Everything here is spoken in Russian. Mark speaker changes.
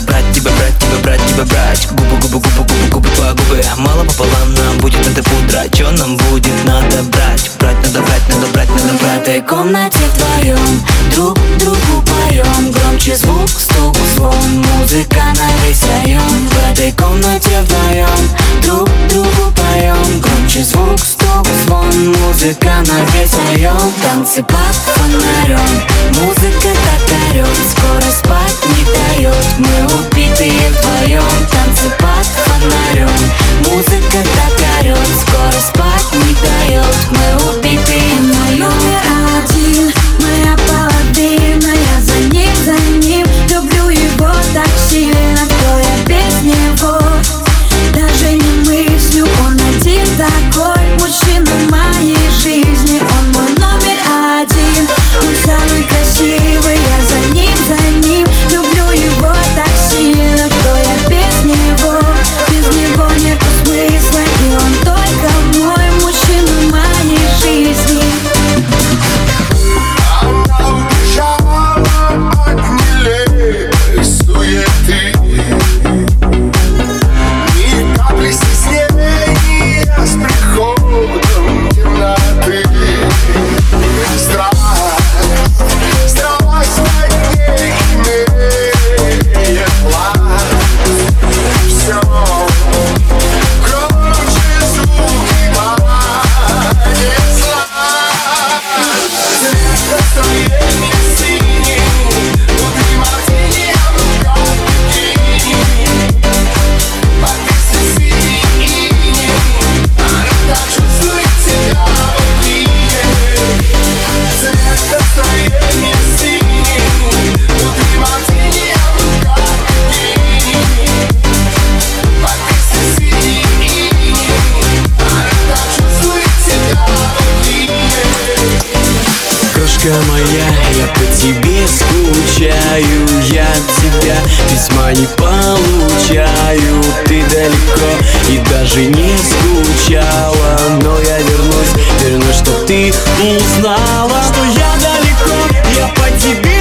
Speaker 1: брать Брать тебя, брать тебя, брать тебя, брать. Губы, губы, губы, губы, губы, твои губы. Мало пополам нам будет эта пудра. Чё нам будет, надо брать? Брать, надо брать, надо брать, надо брать.
Speaker 2: В этой комнате вдвоем Друг другу поем Громче звук, стук, звон. Музыка на весь район. В этой комнате вдвоем Друг другу поем Громче звук, стук, звон. Музыка на весь район. Танцы под фонарем Музыка так орёт. Скоро спать не дает Мы убитые вдвоем
Speaker 3: Девочка моя, я по тебе скучаю Я тебя письма не получаю. Ты далеко и даже не скучала Но я вернусь, вернусь, чтоб ты узнала Что я
Speaker 4: далеко, я по тебе